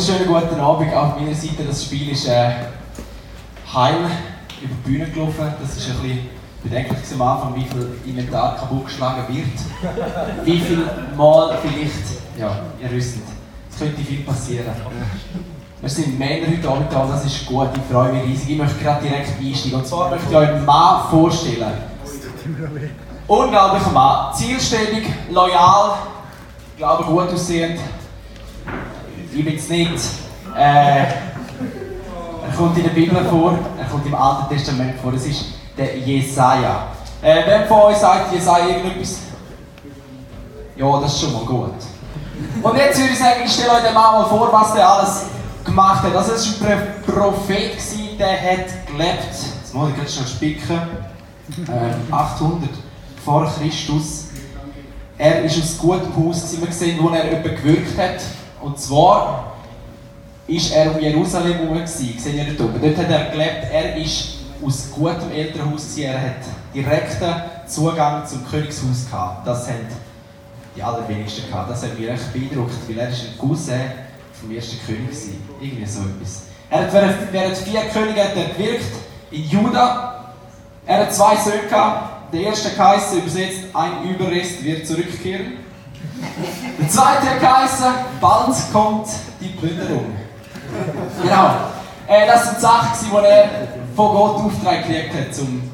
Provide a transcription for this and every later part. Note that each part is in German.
Wunderschönen guten Abend auch auf meiner Seite. Das Spiel ist äh, heil über die Bühne gelaufen. Das ist ein bisschen bedenklich am Anfang, wie viel Inventar kaputt geschlagen wird. Wie viel Mal vielleicht, ja, ihr wisst, es könnte viel passieren. Wir sind Männer heute Abend da, das ist gut, ich freue mich riesig. Ich möchte gerade direkt einsteigen. Und zwar möchte ich euch einen Mann vorstellen. Unglaublicher Mann. Zielstrebig, loyal, ich glaube gut aussehend. Ich bin es nicht. Äh, er kommt in der Bibel vor, er kommt im Alten Testament vor. Es ist der Jesaja. Äh, wer von euch sagt Jesaja irgendetwas? Ja, das ist schon mal gut. Und jetzt würde ich sagen, ich stelle euch den Mann mal vor, was der alles gemacht hat. Also, es war ein Prophet, der hat gelebt. Jetzt muss ich gerade schnell spicken. Äh, 800 vor Christus. Er ist aus gutem Haus, gesehen, wo er jemanden gewirkt hat. Und zwar ist er um Jerusalem herum. Ihr dort oben? Dort hat er gelebt. Er ist aus gutem Elternhaus. Er hat direkten Zugang zum Königshaus gehabt. Das haben die allerwenigsten gehabt. Das hat mich recht beeindruckt, weil er ist ein Cousin vom ersten König war. Irgendwie so etwas. Er hat während, während vier Könige hat er gewirkt in Juda. Er hat zwei Söhne gehabt. Der erste Kaiser übersetzt, ein Überrest wird zurückkehren. Der zweite geheißen, bald kommt die Plünderung. Genau. Äh, das sind Sachen, die er von Gott Auftrag gekriegt hat, zum,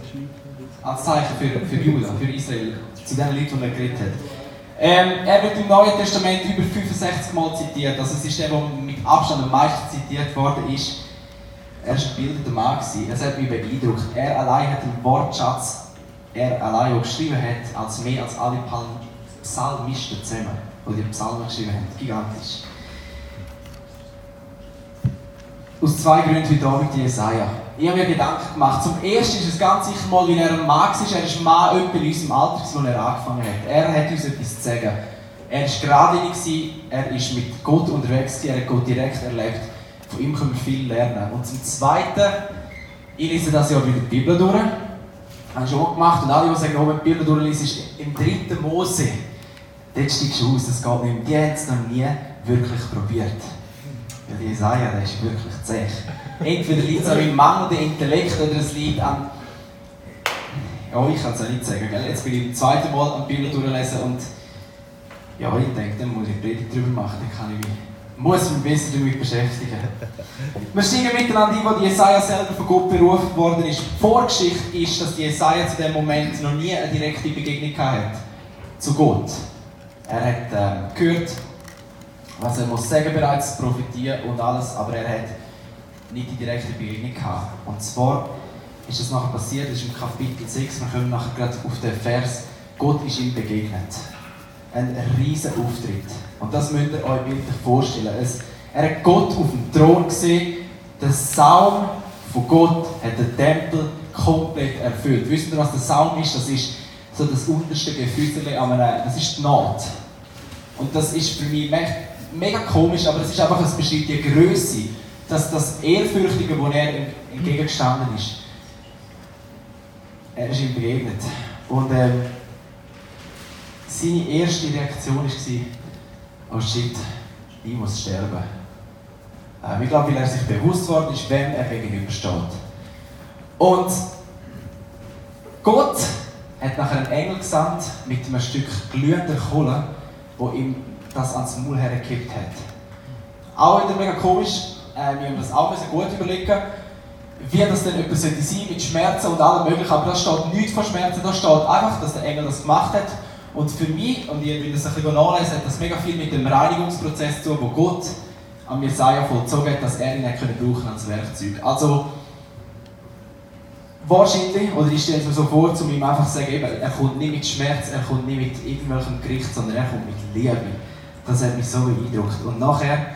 als Zeichen für, für Juda, für Israel, zu den Leuten, die er geredet hat. Ähm, er wird im Neuen Testament über 65 Mal zitiert. Also es ist der, der mit Abstand am meisten zitiert worden ist. Er war ein bildeter Mann. Es hat mich beeindruckt. Er allein hat einen Wortschatz, er allein auch geschrieben hat, als mehr als alle Psalmisten zusammen, die die Psalmen geschrieben haben. Gigantisch. Aus zwei Gründen heute Abend die Jesaja. Ich habe mir Gedanken gemacht. Zum ersten ist es ganz sicher mal, wie er ein Mann war. Er ist ein Mann in unserem Alter, als er angefangen hat. Er hat uns etwas zu sagen. Er war geradlinig, er ist mit Gott unterwegs, er hat Gott direkt erlebt. Von ihm können wir viel lernen. Und zum Zweiten, ich lese das ja wieder die Bibel durch. Habe ich schon gemacht. Und alle, die sagen, oh, wenn die Bibel durchlesen, ist im dritten Mose. Dort steigst du aus, das geht nicht mehr. Die haben es noch nie wirklich probiert. Die Jesaja, der ist wirklich zäh. Entweder liegt es an meinem mangelnden Intellekt oder es liegt an. Ja, ich kann es ja nicht sagen. Gell? Jetzt bin ich das zweite Mal am Bibel durchlesen und. Ja, ich denke, dann muss ich Predigt darüber machen, dann kann ich mich, muss mich besser damit beschäftigen. Wir steigen miteinander ein, wo Jesaja selber von Gott berufen worden ist. Die Vorgeschichte ist, dass Jesaja zu dem Moment noch nie eine direkte Begegnung hatte zu Gott. Er hat äh, gehört, was er muss sagen bereits, profitieren und alles, aber er hat nicht die direkte Begegnung gehabt. Und zwar ist es nachher passiert, das ist im Kapitel 6, wir kommen nachher gerade auf den Vers, Gott ist ihm begegnet. Ein riesen Auftritt. Und das müsst ihr euch wirklich vorstellen. Es, er hat Gott auf dem Thron gesehen, der Saum von Gott hat den Tempel komplett erfüllt. Wisst ihr, was der Saum ist? Das ist so das unterste Gefühl, das ist die Naht. Und das ist für mich mega komisch, aber es ist einfach, es beschreibt die Größe, dass das Ehrfürchtige, wo er entgegengestanden ist, er ist ihm begegnet. Und ähm, seine erste Reaktion war, oh shit, ich muss sterben. Ähm, ich glaube, weil er sich bewusst worden ist, wem er gegenübersteht. Und Gott hat nachher einen Engel gesandt mit einem Stück glühender Kohle, wo ihm das ans Maul hergekippt hat. Auch wieder mega komisch, äh, wir haben das auch sehr gut überlegen, wie das denn etwas sein mit Schmerzen und allem möglichen, aber da steht nichts von Schmerzen, da steht einfach, dass der Engel das gemacht hat. Und für mich, und ich will das ein bisschen nachlesen, hat das mega viel mit dem Reinigungsprozess zu tun, wo Gott an Jesaja vollzogen hat, dass er ihn können brauchen als Werkzeug. Also, wahrscheinlich, oder ich stelle es mir so vor, um ihm einfach zu sagen, er kommt nicht mit Schmerz, er kommt nicht mit irgendwelchem Gericht, sondern er kommt mit Liebe. Das hat mich so beeindruckt. Und nachher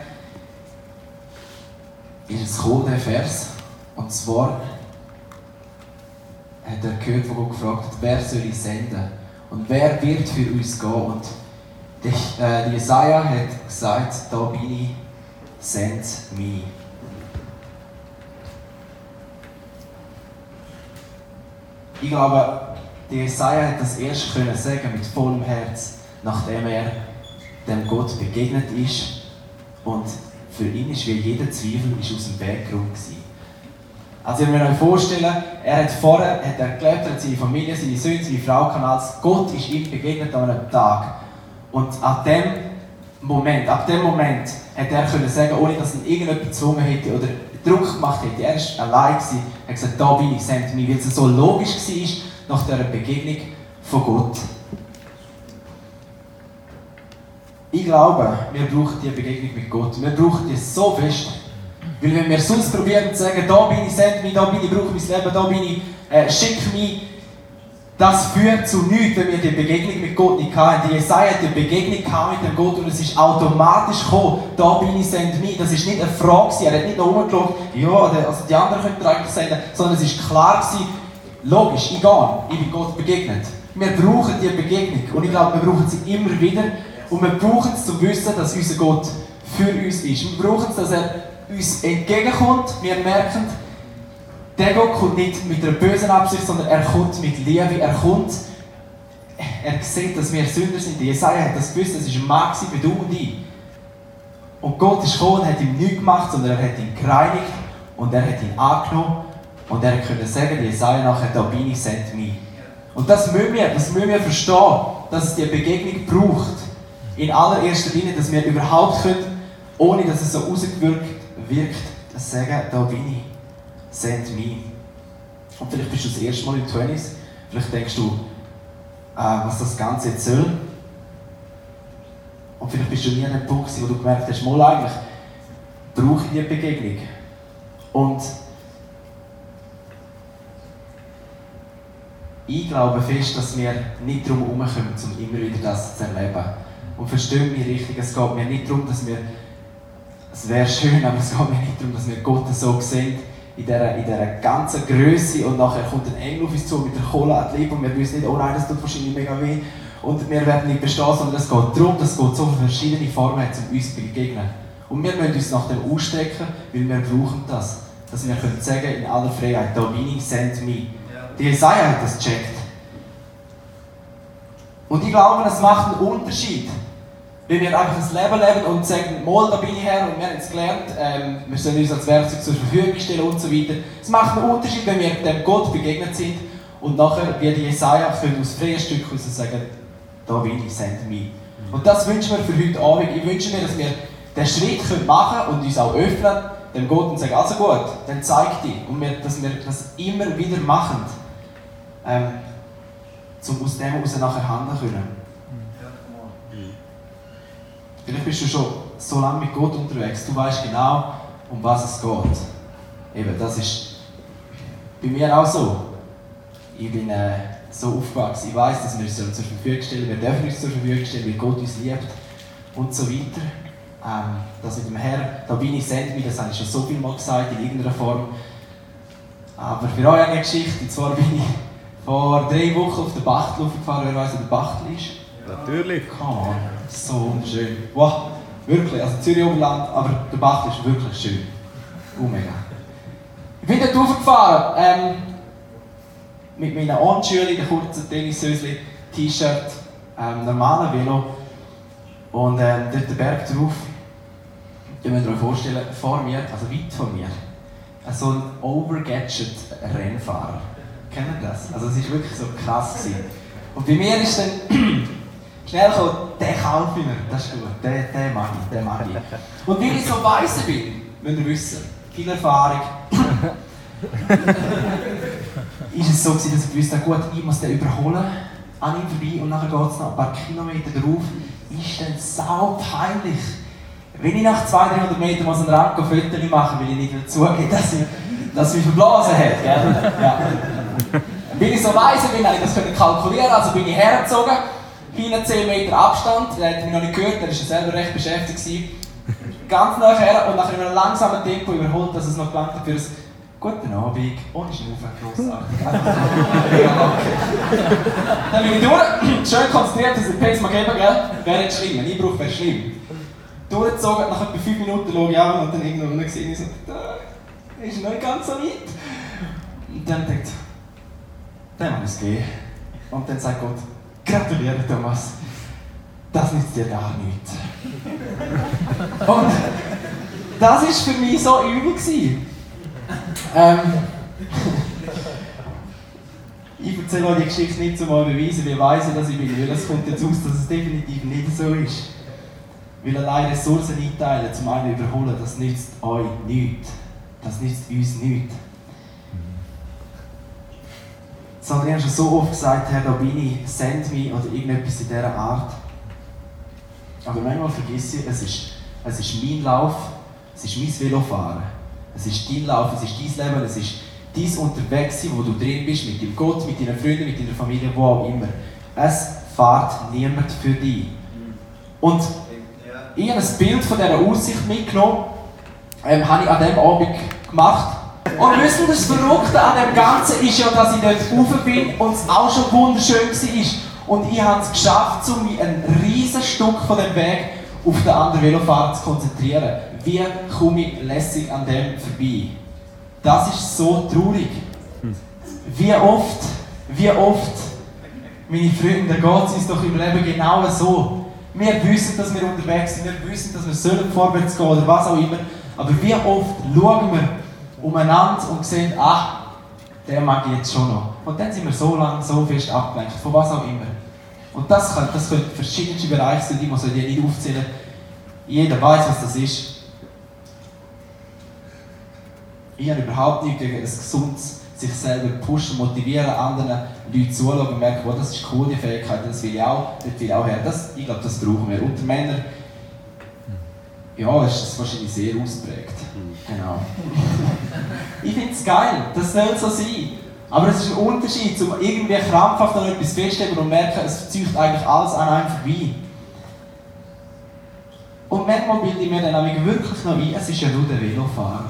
ist es gekommen, der Vers. Und zwar hat er gehört, wo Gott gefragt hat, wer soll ich senden? Und wer wird für uns gehen? Und die, äh, Jesaja hat gesagt, da bin ich, send mich. Ich glaube, die Jesaja hat das erst können sagen mit vollem Herz, nachdem er dem Gott begegnet ist und für ihn ist wie jeder Zweifel ist aus dem Weg geräumt Also, ihr müsst euch vorstellen, er hat vorher hat er gelebt, hat seine Familie, seine Söhne, seine Frau als Gott ist ihm begegnet an einem Tag. Und ab dem Moment, ab dem Moment hat er können sagen, ohne dass ihn irgendjemand gezwungen hätte oder Druck gemacht hätte. Er war allein, gewesen, er hat gesagt, da bin ich, send mich, weil es so logisch war nach dieser Begegnung von Gott. Ich glaube, wir brauchen diese Begegnung mit Gott. Wir brauchen die so fest. Weil wenn wir sonst probieren zu sagen, da bin ich, send mich, da bin ich, brauche mein Leben, da bin ich, äh, schick mich, das führt zu nichts, wenn wir die Begegnung mit Gott nicht hatten. Die Jesaja hat die Begegnung mit dem Gott und es ist automatisch gekommen, da bin ich, send mich. Das ist nicht eine Frage, er hat nicht rumgeschaut, ja, also die anderen könnten eigentlich senden, sondern es ist klar gewesen, logisch, gehe, ich bin Gott begegnet. Wir brauchen diese Begegnung und ich glaube, wir brauchen sie immer wieder und wir brauchen es, zu wissen, dass unser Gott für uns ist. Wir brauchen es, dass er uns entgegenkommt. Wir merken, der Gott kommt nicht mit einer bösen Absicht, sondern er kommt mit Liebe. Er kommt, er sieht, dass wir Sünder sind. Jesaja hat das gewusst, das war ein Mann wie du und ich. Und Gott ist gekommen und hat ihm nichts gemacht, sondern er hat ihn gereinigt und er hat ihn angenommen und er konnte sagen, Jesaja nachher, da bin ich, send mich. Und das müssen wir, das müssen wir verstehen, dass es die Begegnung braucht. In allererster Linie, dass wir überhaupt können, ohne dass es so ausgewirkt wirkt, sagen, da bin ich send me. Und vielleicht bist du das erste Mal in 20s, vielleicht denkst du, äh, was das Ganze jetzt soll. Und vielleicht bist du nie an einem Punkt, wo du gemerkt hast, mal eigentlich brauche ich diese Begegnung. Und ich glaube fest, dass wir nicht darum herumkommen, um immer wieder das zu erleben. Und versteht mich richtig, es geht mir nicht darum, dass wir, es wäre schön, aber es geht mir nicht darum, dass wir Gott so sehen, in dieser, in dieser ganzen Größe und nachher kommt ein Engel auf uns zu mit der Kohle an die Lippe und wir wissen nicht, oh nein, das tut wahrscheinlich mega weh und wir werden nicht bestehen, sondern es geht darum, dass Gott so verschiedene Formen hat, um uns zu begegnen. Und wir müssen uns nach dem ausstrecken, weil wir brauchen das. Dass wir können sagen in aller Freiheit, da bin ich, send me. Die Jesaja hat das gecheckt. Und ich glaube, es macht einen Unterschied, wenn wir einfach ein Leben leben und sagen, mal, da bin ich her und wir haben es gelernt, ähm, wir sollen uns als Werkzeug zur Verfügung stellen und so weiter. Es macht einen Unterschied, wenn wir dem Gott begegnet sind und nachher, wie die Jesaja, können aus freien Stück heraus sagen, da bin ich, send me. Und das wünschen wir für heute Abend. Ich wünsche mir, dass wir den Schritt machen können und uns auch öffnen, dem Gott und sagen, also gut, dann zeig dich. Und wir, dass wir das immer wieder machen, ähm, um aus dem heraus nachher handeln können. Vielleicht bist du schon so lange mit Gott unterwegs, du weißt genau, um was es geht. Eben, das ist bei mir auch so. Ich bin äh, so aufgewachsen, ich weiß, dass wir uns zur Verfügung stellen, wir dürfen uns zur Verfügung stellen, weil Gott uns liebt und so weiter. Ähm, das mit dem Herrn, da bin ich, send mich, das habe ich schon so viel mal gesagt, in irgendeiner Form. Aber für euch eine Geschichte, und zwar bin ich vor drei Wochen auf der Bachtel gefahren, wer weiß, wo der Bachtel ist? Natürlich. Come on, so wunderschön. Wow, wirklich, also Zürich Oberland, aber der Bach ist wirklich schön. Oh mega. Ich bin dort hochgefahren, ähm, mit meinen Onschülen, den kurzen Tennishöschen, T-Shirt, ähm, normalen Velo und ähm, dort den Berg drauf. Ihr müsst euch vorstellen, vor mir, also weit von mir, so ein overgadget Rennfahrer. Kennt ihr das? Also es war wirklich so krass. Gewesen. Und bei mir ist dann Schnell kommt, den kaufe ich mir, das ist gut, den, den mag ich, den mag ich. Und weil ich so weiss bin, müsst ihr wissen, viel Erfahrung, ist es so gewesen, dass ich wusste, gut, ich muss den überholen, an ihm vorbei und nachher geht es noch ein paar Kilometer drauf, ist dann sau peinlich. Wenn ich nach 200, 300 Metern so einen Rand Fotos machen weil ich nicht zugeben dass ich, dass ich mich verblasen. Gell? Ja. Weil ich so weiss bin, habe ich das kalkulieren also bin ich hergezogen hinten 10 Meter Abstand, der hat mich noch nicht gehört, der war selber recht beschäftigt. Gewesen. Ganz nachher und in einem langsamen Tempo überholt, dass es noch gelangt hat für ein Guten Abend, ohne Schnaufen, grossartig. Dann bin ich durch, schön konzentriert, dass ich den Pace mal geben, gell? Wäre nicht schlimm, wenn ich brauche, wäre schlimm. Durchgezogen, nach etwa 5 Minuten schaue ich an und dann irgendwann gesehen, ich so, da ist noch nicht ganz so weit. Und dann denkt dann muss es gehen. Und dann sagt Gott, Gratuliere, Thomas. Das nützt dir gar nichts. Und das war für mich so übel. Ähm, ich erzähle euch die Geschichte nicht, um beweisen, wie weise dass ich bin, weil es kommt jetzt aus, dass es definitiv nicht so ist. Weil allein Ressourcen einteilen, zum einen überholen, das nützt euch nichts. Das nützt uns nichts. Sondern ich habe schon so oft gesagt, Herr, da bin ich, send mich oder irgendetwas in dieser Art. Aber manchmal vergesse ich, es ist, es ist mein Lauf, es ist mein Velofahren. Es ist dein Lauf, es ist dein Leben, es ist dein Unterwegssein, wo du drin bist, mit deinem Gott, mit deinen Freunden, mit deiner Familie, wo auch immer. Es fährt niemand für dich. Und ich habe ein Bild von dieser Aussicht mitgenommen, ähm, habe ich an diesem Abend gemacht. Und wissen das Verrückte an dem Ganzen ist ja, dass ich dort rauf bin und es auch schon wunderschön war. Und ich habe es geschafft, um mich ein riesiges Stück von dem Weg auf den anderen Velofahrer zu konzentrieren. Wie komme ich lässig an dem vorbei? Das ist so traurig. Wie oft, wie oft, meine Freunde, es uns doch im Leben genau so. Wir wissen, dass wir unterwegs sind, wir wissen, dass wir vorwärts gehen oder was auch immer. Aber wie oft schauen wir umeinander und sehen, ach, der mag jetzt schon noch. Und dann sind wir so lange, so fest abgelenkt, von was auch immer. Und das können, das können verschiedene Bereiche sein, die man die nicht aufzählen. Jeder weiß, was das ist. Ich habe überhaupt nicht gegen ein gesundes sich selber pushen, motivieren, anderen Leuten zuschauen und merken, oh, das ist cool, die Fähigkeit, das will ich auch, das will ich auch her. Das, ich glaube, das brauchen wir. Unter Männern, ja, ist das wahrscheinlich sehr ausprägt. Genau. ich finde es geil, das soll so sein. Aber es ist ein Unterschied, um irgendwie krampfhaft an etwas festzulegen und merken, es zieht eigentlich alles an einem vorbei. Und manchmal bilde ich mir dann wirklich noch ein, es ist ja nur der Velofahrer.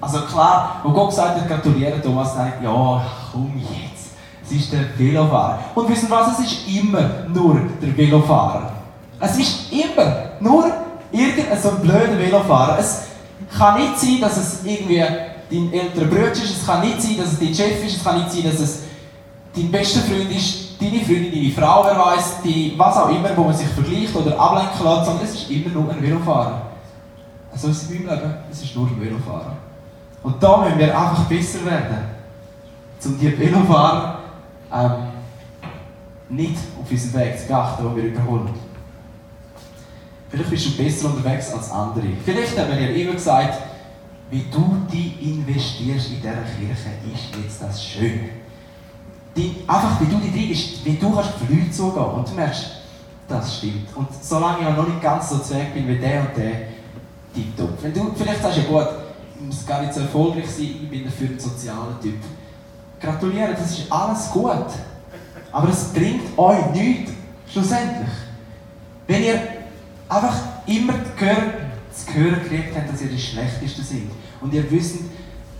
Also klar, wo Gott gesagt hat, gratulieren, Thomas sagt, ja, komm jetzt, es ist der Velofahrer. Und wissen was, es ist immer nur der Velofahrer. Es ist immer nur irgendein so blöder Velofahrer. Es kann nicht sein, dass es irgendwie dein älterer Bruder ist, es kann nicht sein, dass es dein Chef ist, es kann nicht sein, dass es dein bester Freund ist, deine Freundin, deine Frau, wer weiß, die, was auch immer, wo man sich vergleicht oder ablenken lässt, sondern es ist immer nur ein Velofahrer. So ist es in meinem Leben, es ist nur ein Velofahrer. Und da müssen wir einfach besser werden, um die Velofahrer ähm, nicht auf unseren Weg zu achten, wo wir überholen. Vielleicht bist du besser unterwegs als andere. Vielleicht haben wir immer gesagt, wie du dich investierst in dieser Kirche, ist jetzt das schön. Die, einfach, wie du dich drin wie du kannst auf Leute zugehen und du merkst, das stimmt. Und solange ich noch nicht ganz so zweck bin wie der und der, tipptopp. Wenn du vielleicht sagst, ja gut, muss gar nicht so erfolgreich sein, ich bin dafür ein sozialer Typ. Gratuliere, das ist alles gut. Aber es bringt euch nichts, schlussendlich. Wenn ihr einfach immer zu hören gekriegt habt, dass ihr die Schlechtesten sind. Und ihr wisst,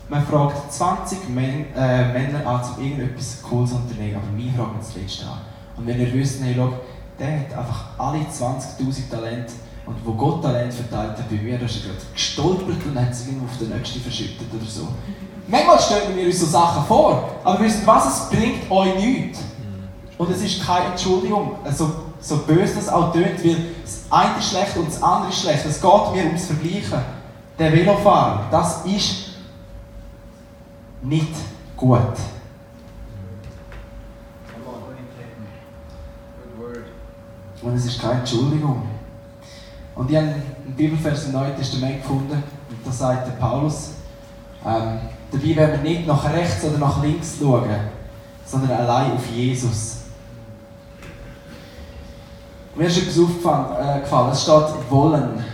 man fragt 20 Män äh, Männer an, um irgendetwas Cooles zu unternehmen, aber mich fragt man das letzte an. Und wenn ihr wisst, hey, schau, der hat einfach alle 20.000 Talente und wo Gott Talent verteilt hat bei mir, da ist er gerade gestolpert und hat es auf den nächsten verschüttet oder so. Manchmal stellen wir uns so Sachen vor, aber wisst was, es bringt euch nichts. Und es ist keine Entschuldigung, also, so böse das auch tönt, weil das eine ist schlecht und das andere ist schlecht. Es geht mir ums Vergleichen. Der Velofahrer, das ist nicht gut. Und es ist keine Entschuldigung. Und ich habe einen Bibelvers im Neuen Testament gefunden, und da sagt der Paulus, ähm, dabei werden wir nicht nach rechts oder nach links schauen, sondern allein auf Jesus. Mir ist etwas aufgefallen, äh, es steht wollen.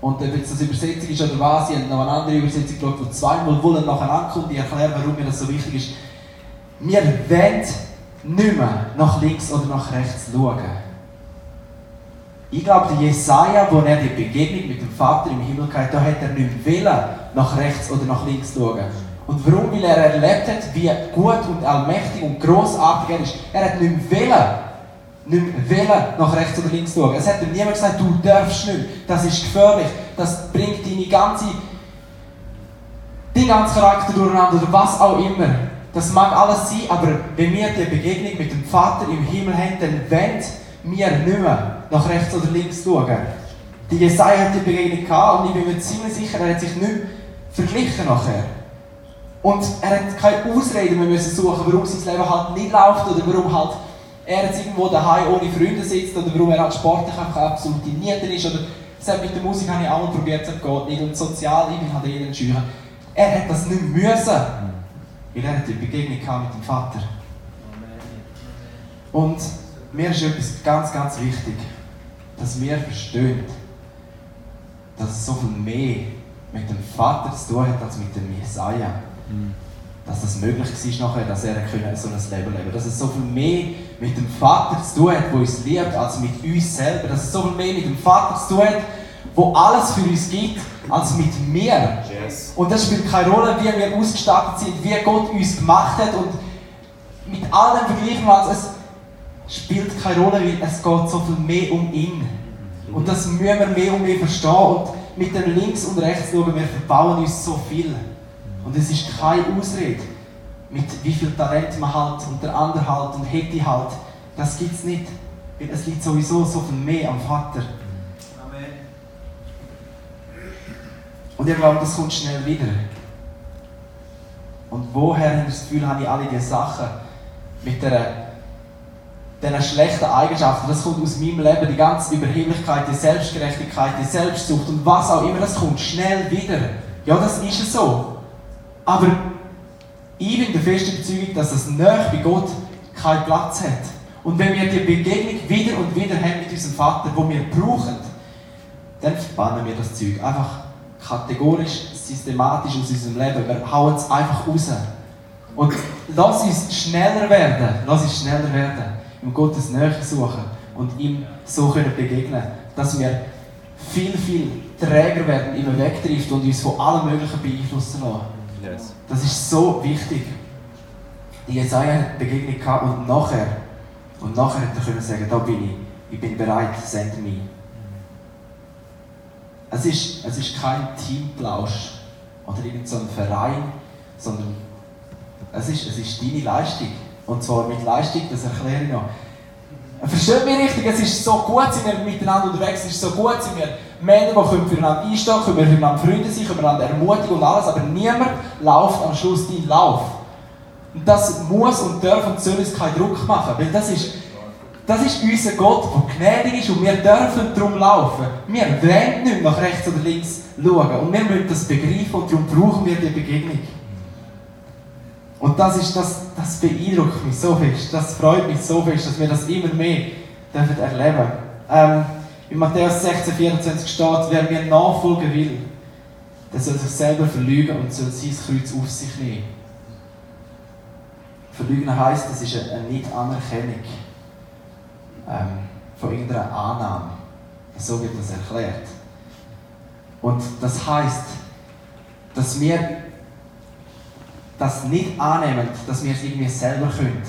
Und ob jetzt das Übersetzung ist oder was, ich habe noch eine andere Übersetzung geschaut, wo zweimal wollen nacheinander kommt. Ich erkläre, warum mir das so wichtig ist. Wir wollen nicht mehr nach links oder nach rechts schauen. Ich glaube, der Jesaja, wo er die Begegnung mit dem Vater im Himmel hatte, da hat er nicht wollen, nach rechts oder nach links schauen. Und warum? Weil er erlebt hat, wie gut und allmächtig und großartig er ist. Er hat nicht wollen, nicht wollen, nach rechts oder links schauen. Es hat ihm niemand gesagt, du darfst nicht, das ist gefährlich, das bringt deine ganze, deinen ganzen Charakter durcheinander oder was auch immer. Das mag alles sein, aber wenn wir die Begegnung mit dem Vater im Himmel haben, dann wollen wir nicht mehr nach rechts oder links schauen. Die Jesaja hat die Begegnung gehabt und ich bin mir ziemlich sicher, er hat sich nicht verglichen nachher. Und er hat keine Ausrede mehr müssen suchen, warum sein Leben halt nicht läuft oder warum halt er jetzt irgendwo daheim ohne Freunde sitzt oder warum er halt sportlich einfach absolut nieder ist oder selbst mit der Musik habe ich auch mal probiert, es geht nicht und sozial, ich bin halt jeder Schüler. Er hat das nicht müssen, weil er die Begegnung mit dem Vater. Und mir ist etwas ganz, ganz wichtig, dass wir verstehen, dass es so viel mehr mit dem Vater zu tun hat als mit dem Jesaja. Mhm. Dass es möglich war, nachher, dass er so ein Leben leben Dass es so viel mehr mit dem Vater zu tun hat, der uns liebt, als mit uns selber. Dass es so viel mehr mit dem Vater zu tun hat, der alles für uns gibt, als mit mir. Yes. Und das spielt keine Rolle, wie wir ausgestattet sind, wie Gott uns gemacht hat. Und mit all dem vergleichen wir es spielt keine Rolle, weil es geht so viel mehr um ihn. Und das müssen wir mehr und mehr verstehen. Und mit dem Links und Rechts schauen, wir verbauen uns so viel. Und es ist keine Ausrede, mit wie viel Talent man hat und der andere halt und hätte halt. Das gibt es nicht. Es liegt sowieso so viel mehr am Vater. Amen. Und ich glaube, das kommt schnell wieder. Und woher habe ich das Gefühl, habe ich alle diese Sachen mit der diesen schlechten Eigenschaften, das kommt aus meinem Leben, die ganze Überheblichkeit, die Selbstgerechtigkeit, die Selbstsucht und was auch immer, das kommt schnell wieder. Ja, das ist es so. Aber ich bin der festen Überzeugung, dass das näher bei Gott keinen Platz hat. Und wenn wir die Begegnung wieder und wieder haben mit unserem Vater, wo wir brauchen, dann verbannen wir das Zeug einfach kategorisch, systematisch aus unserem Leben. Wir hauen es einfach raus. Und lass uns schneller werden. Lass uns schneller werden im Gottes Nähe suchen und ihm so können begegnen dass wir viel, viel träger werden, immer wegtrifft und uns von allem Möglichen beeinflussen lassen. Yes. Das ist so wichtig. Die Jesaja hat Begegnung gehabt und nachher, und nachher hat er können sagen, da bin ich, ich bin bereit, sende mich. Es ist, es ist kein Teamplausch oder irgendein so Verein, sondern es ist, es ist deine Leistung. Und zwar mit Leistung, das erkläre ich noch. Versteht mich richtig, es ist so gut, sind wir miteinander unterwegs, es ist so gut, sind wir Männer, die füreinander einstehen können, können füreinander Freunde sein, können einander ermutigen und alles, aber niemand läuft am Schluss deinen Lauf. Und das muss und darf und soll uns keinen Druck machen, weil das ist, das ist unser Gott, der gnädig ist und wir dürfen darum laufen. Wir wollen nicht nach rechts oder links schauen und wir müssen das begreifen und darum brauchen wir die Begegnung. Und das, ist, das, das beeindruckt mich so fest, das freut mich so fest, dass wir das immer mehr dürfen erleben ähm, In Matthäus 16, 24 steht, wer mir nachfolgen will, der soll sich selber verlügen und soll sein Kreuz auf sich nehmen. Verlügen heisst, das ist eine Nicht-Anerkennung ähm, von irgendeiner Annahme. So wird das erklärt. Und das heisst, dass wir das nicht annehmen, dass wir es irgendwie selber können,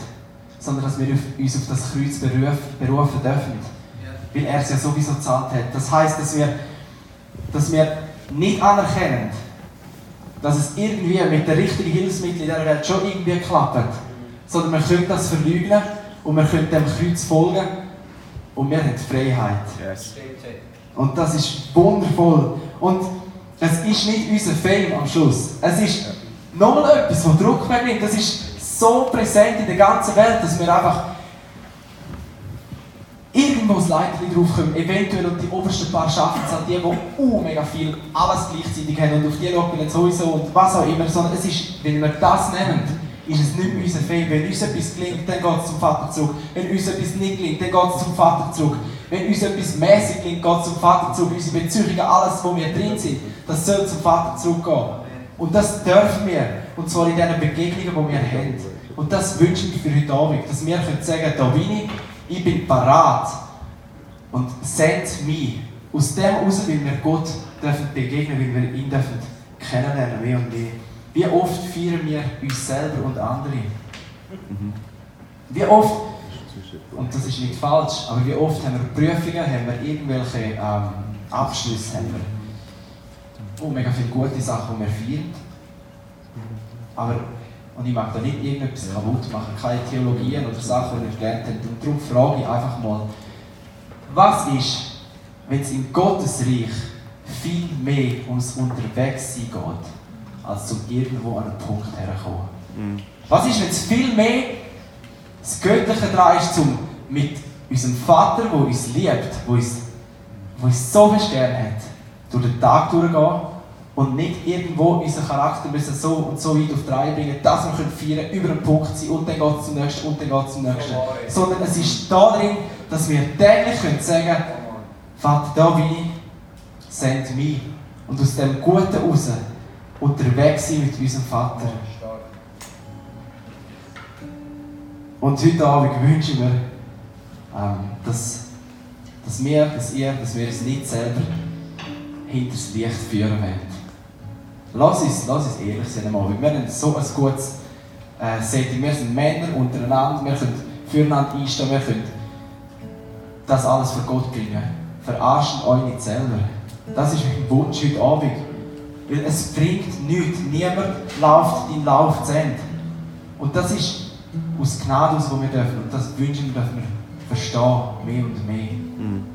sondern dass wir uns auf das Kreuz berufen dürfen. Weil er es ja sowieso gezahlt hat. Das heißt, dass wir, dass wir nicht anerkennen, dass es irgendwie mit den richtigen Hilfsmitteln in dieser Welt schon irgendwie klappt, sondern wir können das verleugnen und wir können dem Kreuz folgen und wir haben die Freiheit. Yes. Und das ist wundervoll. Und es ist nicht unser Fame am Schluss. Es ist Nochmal etwas, was Druck bringt. Das ist so präsent in der ganzen Welt, dass wir einfach irgendwo das Leitchen draufkommen. Eventuell und die obersten paar schaffen es halt die, die uh, mega viel alles gleichzeitig haben und auf die schauen wir sowieso und was auch immer. Sondern es ist, wenn wir das nehmen, ist es nicht mehr unser Fehler. Wenn uns etwas gelingt, dann geht es zum Vater zurück. Wenn uns etwas nicht gelingt, dann geht es zum Vater zurück. Wenn uns etwas mäßig gelingt, geht es zum Vater zurück. Unsere Beziehungen, alles, wo wir drin sind, das soll zum Vater zurückgehen. Und das dürfen wir. Und zwar in diesen Begegnungen, die wir haben. Und das wünsche ich für heute Abend. Dass wir können sagen, da bin ich, ich bin parat. Und sendet mich. Aus dem heraus, weil wir Gott dürfen begegnen, weil wir ihn dürfen kennenlernen, mehr und mehr. Wie oft feiern wir uns selber und andere? Wie oft, und das ist nicht falsch, aber wie oft haben wir Prüfungen, haben wir irgendwelche ähm, Abschlüsse, haben wir oh, mega viele gute Sachen, die wir feiern. Aber, und ich mag da nicht irgendetwas kaputt machen, keine Theologien oder Sachen, die wir gelernt haben. Und darum frage ich einfach mal, was ist wenn es im Gottesreich viel mehr ums Unterwegssein geht, als zum irgendwo an einen Punkt herkommen. Mhm. Was ist, wenn es viel mehr das Göttliche daran ist, um mit unserem Vater, der uns liebt, der uns, der uns so gern hat, durch den Tag durchgehen und nicht irgendwo unseren Charakter müssen so und so weit auf die Reihe bringen, dass wir feiern können, über den Punkt sein und dann geht es zum nächsten und dann geht es zum nächsten. Sondern es ist da drin, dass wir täglich können sagen können, Vater, da bin ich, send mich. Und aus dem Guten raus unterwegs sein mit unserem Vater. Und heute Abend wünsche ich mir, ähm, dass, dass wir, dass ihr, dass wir uns nicht selber hinter das Licht führen wollen. Lass uns, lass uns ehrlich sein Abend. Wir haben so ein gutes äh, Setting. Wir sind Männer untereinander, wir können füreinander einstehen, wir können das alles vor Gott bringen. Verarscht euch nicht selber. Das ist mein Wunsch heute Abend. Weil es bringt nichts. Niemand läuft den Lauf zu Ende. Und das ist aus Gnade aus, wo wir dürfen. Und das wünschen wir, dürfen wir verstehen, mehr und mehr. Mhm.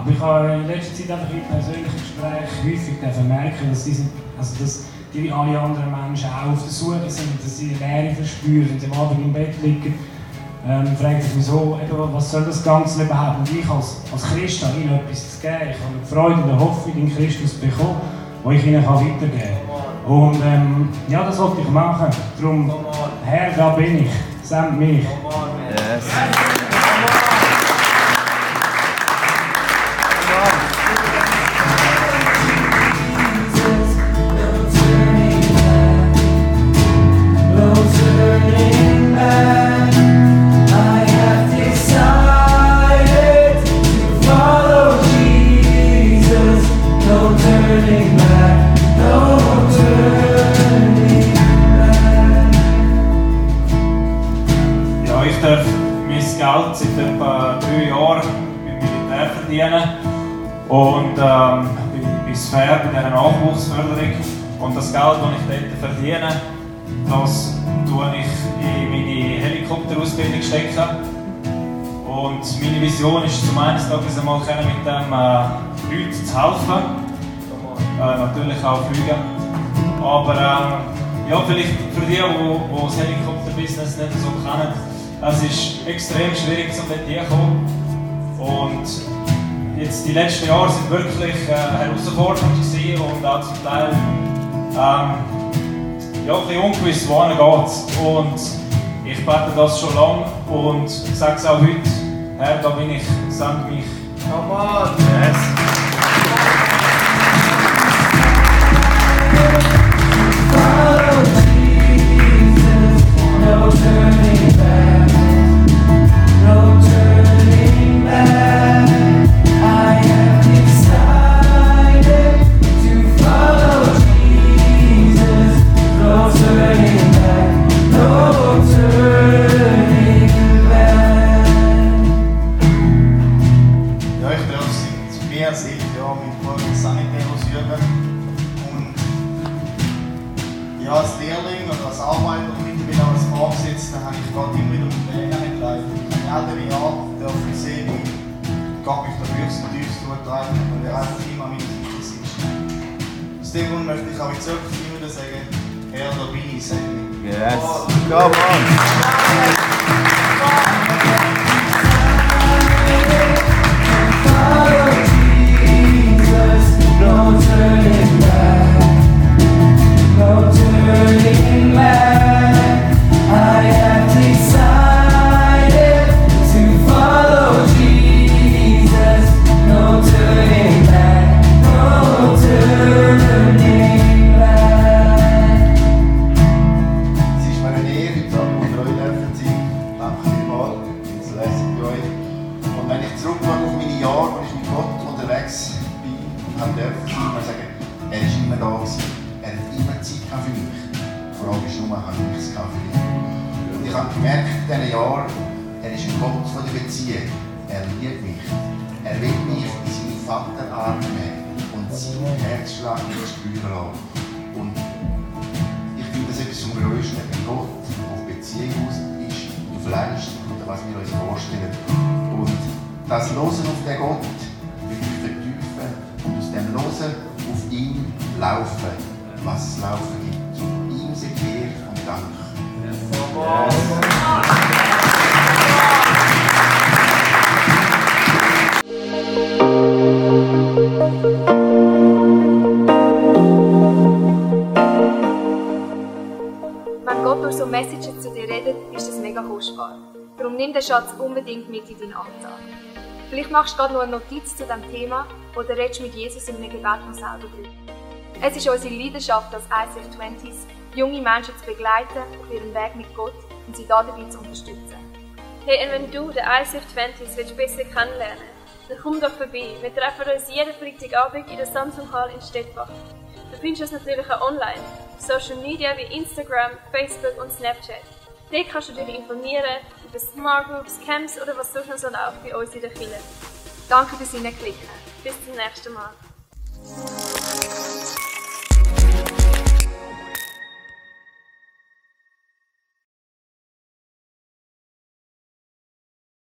Aber ich habe in letzter Zeit einfach in persönlichen Gesprächen häufig merken, dass, diese, also dass die alle anderen Menschen auch auf der Suche sind, dass sie Leere verspüren, sie am Abend im Bett liegen. Ähm, fragen sich eben, was soll das Ganze überhaupt? Und ich als, als Christ habe ihnen etwas zu geben. Ich habe eine Freude und eine Hoffnung in Christus bekommen, die ich ihnen weitergeben kann. Und ähm, ja, das wollte ich machen. Darum Herr, da bin ich. Send mich. Yes. Nachwuchsförderung. Und das Geld, das ich dort verdiene, das tue ich in meine Helikopterausbildung stecken. Und meine Vision ist, zum eines Tages einmal mit dem äh, Leuten zu helfen. Äh, natürlich auch fliegen. Aber äh, ja, vielleicht für die, die, die das Helikopterbusiness nicht so kennen, es ist extrem schwierig, um dort hinzukommen. Und jetzt die letzten Jahre sind wirklich äh, herausfordernd gewesen und auch zum Teil ähm, ja, ein bisschen ungewiss, wohin geht Und ich bete das schon lange und sage es auch heute, Herr, da bin ich, send mich. Come on! Yes. das Anwalt und mittelbares als dann habe ich gerade immer wieder auf Tränen geleitet. In älteren Jahren darf ich sehen, wie Gott mich der höchsten, tiefsten urteilt und er einfach immer mit ist. Aus dem Grund möchte ich auch jetzt wirklich immer wieder sagen, Herr, da bin ich, sag Yes, oh, come on! Habe dürfen, muss sagen, er ist immer da gewesen. Er hat immer Zeit für mich. Die Frage ist nur, habe ich es für ihn? Und ich habe gemerkt in diesen Jahren, er ist ein Gott von der Beziehung. Er liebt mich. Er will mich in seine Vaterarme nehmen und seinen Herzschlag spüren lassen. Und ich finde das etwas zum Größten, wenn Gott auf Beziehung aus ist, auf Leistung oder was wir uns vorstellen. Und das Losen auf den Gott laufen, was es laufen gibt. Ihm sind Ehre und Dank. Wenn Gott durch so Messages zu dir redet, ist das mega kostbar. Darum nimm den Schatz unbedingt mit in deinen Alltag. Vielleicht machst du gerade noch eine Notiz zu diesem Thema oder redest mit Jesus in einem Gebet noch selber drüber. Es ist unsere Leidenschaft als ICF 20s, junge Menschen zu begleiten auf ihrem Weg mit Gott und sie dabei zu unterstützen. Hey, und wenn du den ICF 20s willst besser kennenlernen dann komm doch vorbei. Wir treffen uns jeden Freitagabend in der Samsung Hall in Stettbach. Du findest uns natürlich auch online, auf Social Media wie Instagram, Facebook und Snapchat. Dort kannst du dich informieren über Smart Groups, Camps oder was sonst noch so läuft bei uns in der Kirche. Danke fürs Hineinklicken. Bis zum nächsten Mal.